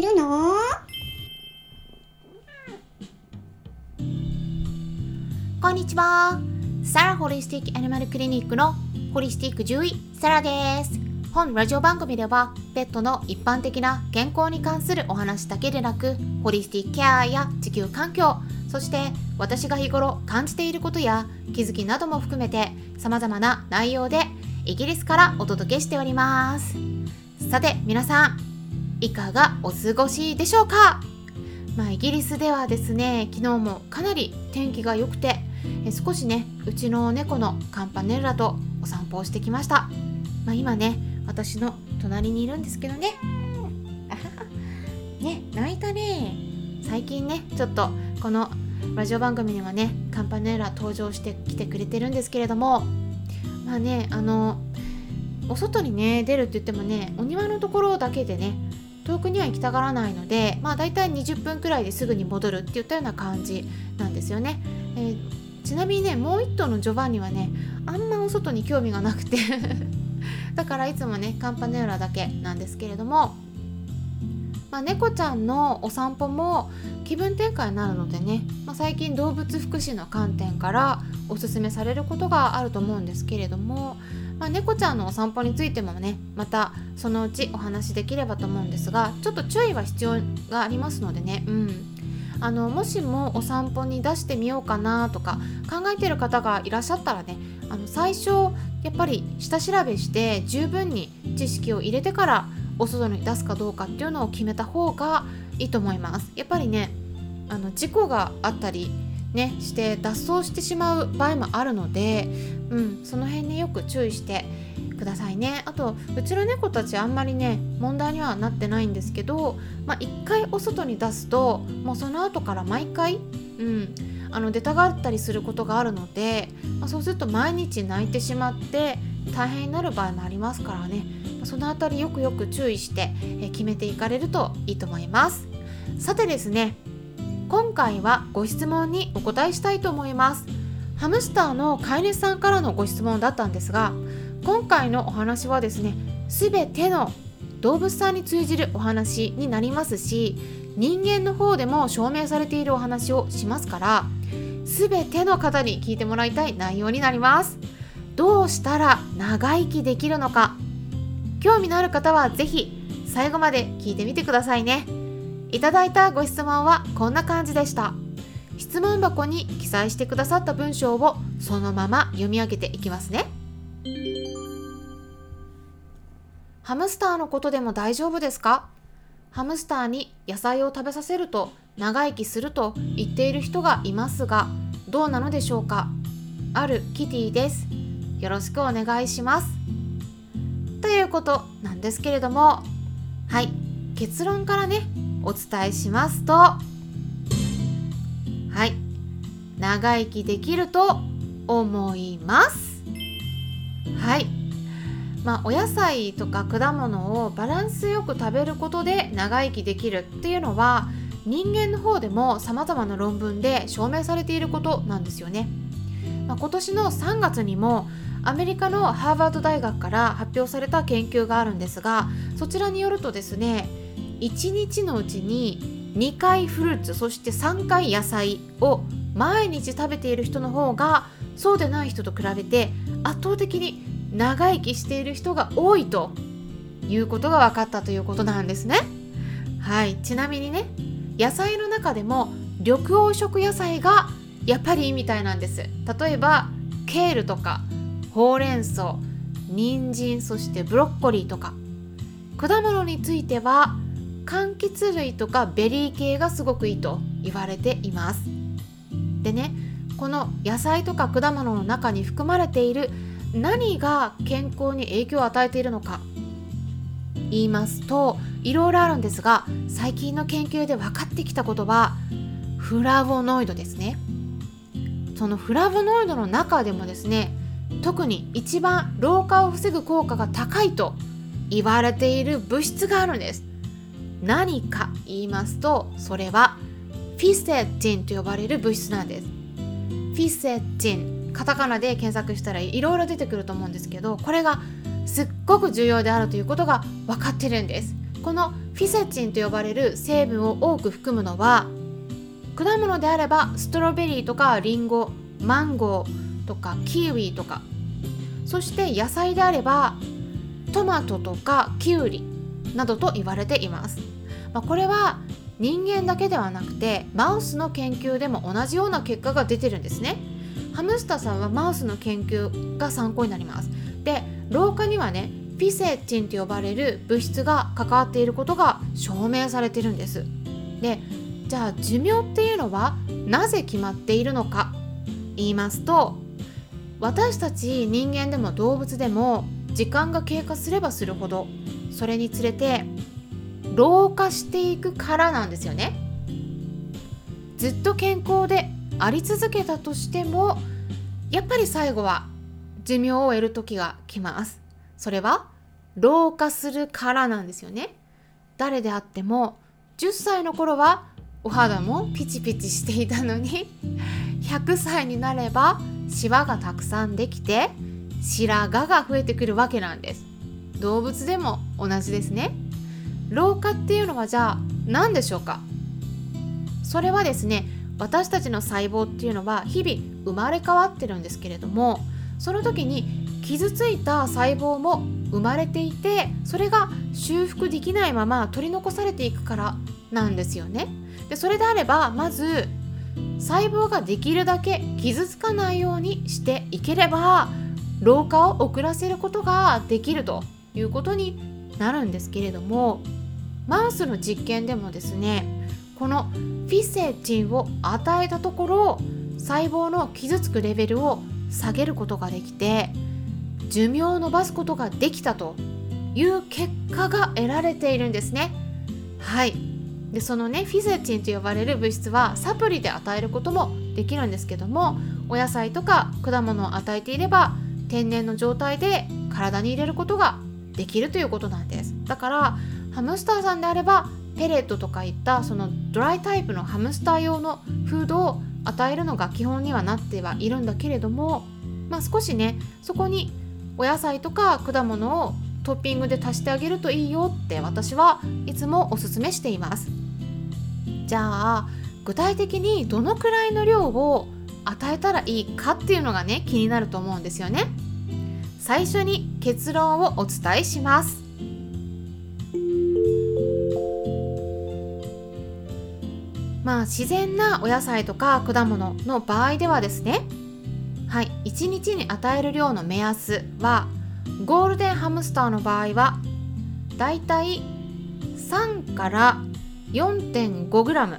するの？こんにちは。サラホリスティックアニマルクリニックのホリスティック獣医サラです。本ラジオ番組ではペットの一般的な健康に関するお話だけでなくホリスティックケアや地球環境そして私が日頃感じていることや気づきなども含めて様々な内容でイギリスからお届けしております。さて皆さんいかがお過ごしでしょうか？まあ、イギリスではですね昨日もかなり天気が良くてえ少しねうちの猫のカンパネルラとお散歩をしてきました、まあ、今ね私の隣にいるんですけどね。ね泣いたね。最近ねちょっとこのラジオ番組にはねカンパネラ登場してきてくれてるんですけれども。まあねあのお外にね出るって言ってもねお庭のところだけでね遠くには行きたがらないのでまあ大体20分くらいですぐに戻るって言ったような感じなんですよね、えー、ちなみにねもう一頭のジョバンニはねあんまお外に興味がなくて。だからいつもねカンパネウラだけなんですけれども。まあ、猫ちゃんのお散歩も気分転換になるのでね、まあ、最近動物福祉の観点からおすすめされることがあると思うんですけれども、まあ、猫ちゃんのお散歩についてもねまたそのうちお話できればと思うんですがちょっと注意は必要がありますのでね、うん、あのもしもお散歩に出してみようかなとか考えてる方がいらっしゃったらねあの最初やっぱり下調べして十分に知識を入れてからお外に出すかどうかっていうのを決めた方がいいと思います。やっぱりねあの事故があったりねして脱走してしまう場合もあるので、うん、その辺ねよく注意してくださいね。あとうちの猫たちあんまりね問題にはなってないんですけど、まあ、1回お外に出すともうその後から毎回、うん、あの出たがったりすることがあるので、まあ、そうすると毎日泣いてしまって大変になる場合もありますからね。その辺りよくよく注意して決めていかれるといいと思います。さてですね今回はご質問にお答えしたいと思います。ハムスターの飼い主さんからのご質問だったんですが今回のお話はですね全ての動物さんに通じるお話になりますし人間の方でも証明されているお話をしますから全ての方に聞いてもらいたい内容になります。どうしたら長生きできるのか興味のある方は是非最後まで聞いてみてくださいね。いただいたご質問はこんな感じでした。質問箱に記載してくださった文章をそのまま読み上げていきますね。ハムスターのことでも大丈夫ですか？ハムスターに野菜を食べさせると長生きすると言っている人がいますがどうなのでしょうか？あるキティです。よろしくお願いします。ということなんですけれどもはい結論からねお伝えしますとはい長生きできると思います。はいまあお野菜とか果物をバランスよく食べることで長生きできるっていうのは人間の方でも様々な論文で証明されていることなんですよね、まあ、今年の3月にもアメリカのハーバード大学から発表された研究があるんですがそちらによるとですね1日のうちに2回フルーツそして3回野菜を毎日食べている人の方がそうでない人と比べて圧倒的に長生きしている人が多いということが分かったということなんですね。はいちなみにね野菜の中でも緑黄色野菜がやっぱりいいみたいなんです。例えばケールとかほうれん草人参そしてブロッコリーとか果物については柑橘類とかベリー系がすごくいいと言われています。でねこの野菜とか果物の中に含まれている何が健康に影響を与えているのか言いますといろいろあるんですが最近の研究で分かってきたことはフラボノイドですね。そのフラボノイドの中でもですね特に一番老化を防ぐ効果が高いと言われている物質があるんです。何か言いますとそれはフィセチンと呼ばれる物質なんです。フィセチンカタカナで検索したらいろいろ出てくると思うんですけどこれがすっごく重要であるということが分かってるんです。このフィセチンと呼ばれる成分を多く含むのは果物であればストロベリーとかリンゴマンゴーとかキウイとかそして野菜であればトマトとかキュウリ。などと言われています、まあ、これは人間だけではなくてマウスの研究でも同じような結果が出てるんですね。ハムスターさんはマウスの研究が参考になります。で老化にはねピセチンと呼ばれる物質が関わっていることが証明されてるんです。でじゃあ寿命っていうのはなぜ決まっているのか言いますと私たち人間でも動物でも時間が経過すればするほどそれにつれて老化していくからなんですよね。ずっと健康であり続けたとしてもやっぱり最後は寿命を終える時が来ます。それは老化するからなんですよね。誰であっても10歳の頃はお肌もピチピチしていたのに100歳になればシワがたくさんできて白髪が増えてくるわけなんです。動物でも同じですね。老化っていうのはじゃあ何でしょうか？それはですね私たちの細胞っていうのは日々生まれ変わってるんですけれどもその時に傷ついた細胞も生まれていてそれが修復できないまま取り残されていくからなんですよね。でそれであればまず細胞ができるだけ傷つかないようにしていければ老化を遅らせることができると。いうことになるんですけれどもマウスの実験でもですねこのフィセチンを与えたところ細胞の傷つくレベルを下げることができて寿命を延ばすことができたという結果が得られているんですね。はいでそのねフィセチンと呼ばれる物質はサプリで与えることもできるんですけどもお野菜とか果物を与えていれば天然の状態で体に入れることができるということなんです。だからハムスターさんであればペレットとかいったそのドライタイプのハムスター用のフードを与えるのが基本にはなってはいるんだけれども、まあ、少しねそこにお野菜とか果物をトッピングで足してあげるといいよって私はいつもおすすめしています。じゃあ具体的にどのくらいの量を与えたらいいかっていうのがね気になると思うんですよね。最初に結論をお伝えします。まあ自然なお野菜とか果物の場合ではですねはい1日に与える量の目安はゴールデンハムスターの場合はだいたい3から 4.5g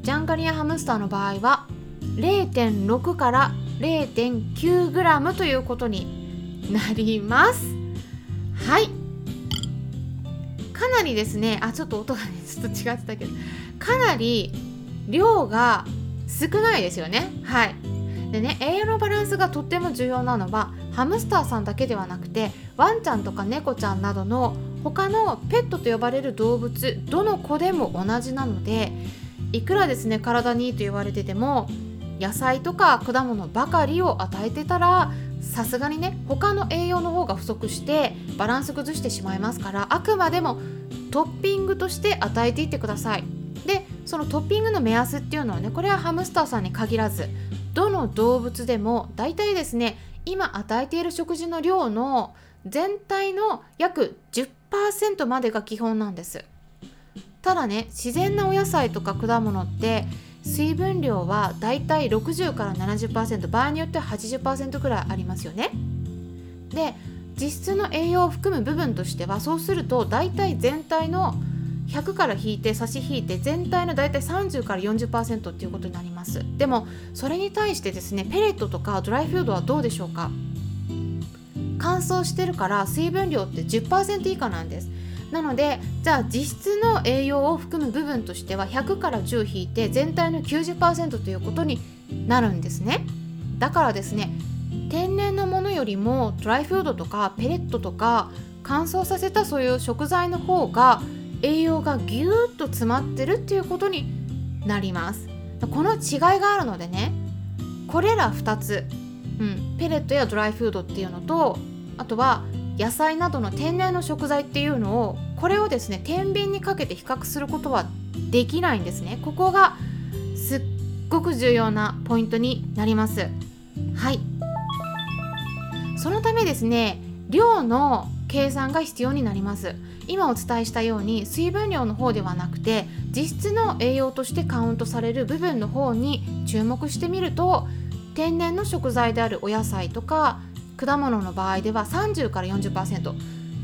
ジャンガリアハムスターの場合は0.6から 0.9g ということになります。はい。かなりですね。あちょっと音がねちょっと違ってたけど。かなり量が少ないですよね。はい。でね栄養のバランスがとっても重要なのはハムスターさんだけではなくてワンちゃんとか猫ちゃんなどの他のペットと呼ばれる動物どの子でも同じなのでいくらですね体にいいと言われてても野菜とか果物ばかりを与えてたらさすがにね他の栄養の方が不足してバランス崩してしまいますからあくまでもトッピングとして与えていってください。でそのトッピングの目安っていうのはねこれはハムスターさんに限らずどの動物でも大体ですね今与えている食事の量の全体の約10%までが基本なんです。ただね自然なお野菜とか果物って水分量はだいたい60から70%場合によっては80%くらいありますよね。で実質の栄養を含む部分としてはそうすると大体全体の100から引いて差し引いて全体の大体30から40%っていうことになります。でもそれに対してですねペレットとかドライフードはどうでしょうか？乾燥してるから水分量って10%以下なんです。なのでじゃあ実質の栄養を含む部分としては100から10引いて全体の90%ということになるんですね。だからですね天然のものよりもドライフードとかペレットとか乾燥させたそういう食材の方が栄養がぎゅーっと詰まってるっていうことになります。この違いがあるのでねこれら2つ、うん、ペレットやドライフードっていうのとあとは野菜などの天然の食材っていうのをこれをですね天秤にかけて比較することはできないんですね。ここがすっごく重要なポイントになります。はい。そのためですね量の計算が必要になります。今お伝えしたように水分量の方ではなくて実質の栄養としてカウントされる部分の方に注目してみると天然の食材であるお野菜とか果物の場合では30から40%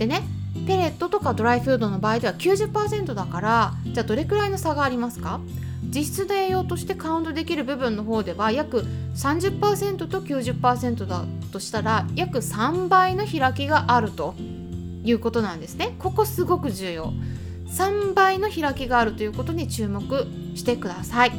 でね。ペレットとかドライフードの場合では90%だからじゃあどれくらいの差がありますか？実質の栄養としてカウントできる部分の方では約30%と90%だとしたら約3倍の開きがあるということなんですね。ここすごく重要。3倍の開きがあるということに注目してください。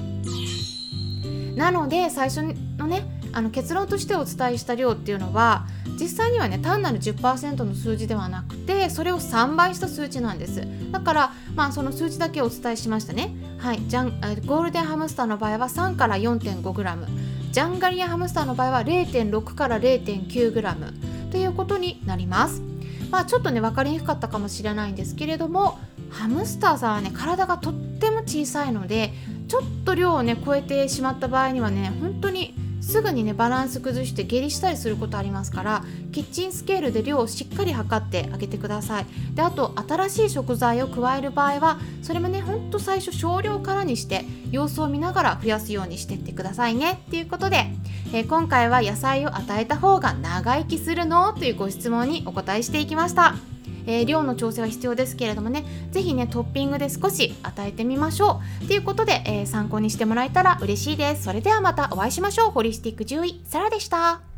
なので最初のねあの結論としてお伝えした量っていうのは実際にはね単なる10%の数字ではなくてそれを3倍した数値なんです。だからまあその数値だけお伝えしましたね。はいジャンゴールデンハムスターの場合は3から 4.5g ジャンガリアハムスターの場合は0.6から 0.9g ということになります。まあちょっとね分かりにくかったかもしれないんですけれどもハムスターさんはね体がとっても小さいのでちょっと量をね超えてしまった場合にはね本当にすぐにねバランス崩して下痢したりすることありますからキッチンスケールで量をしっかり測ってあげてください。であと新しい食材を加える場合はそれもねほんと最初少量からにして様子を見ながら増やすようにしてってくださいね。っていうことで、えー、今回は野菜を与えた方が長生きするの？というご質問にお答えしていきました。えー、量の調整は必要ですけれどもね是非ねトッピングで少し与えてみましょう。ということで、えー、参考にしてもらえたら嬉しいです。それではまたお会いしましょう。ホリスティック獣医サラでした。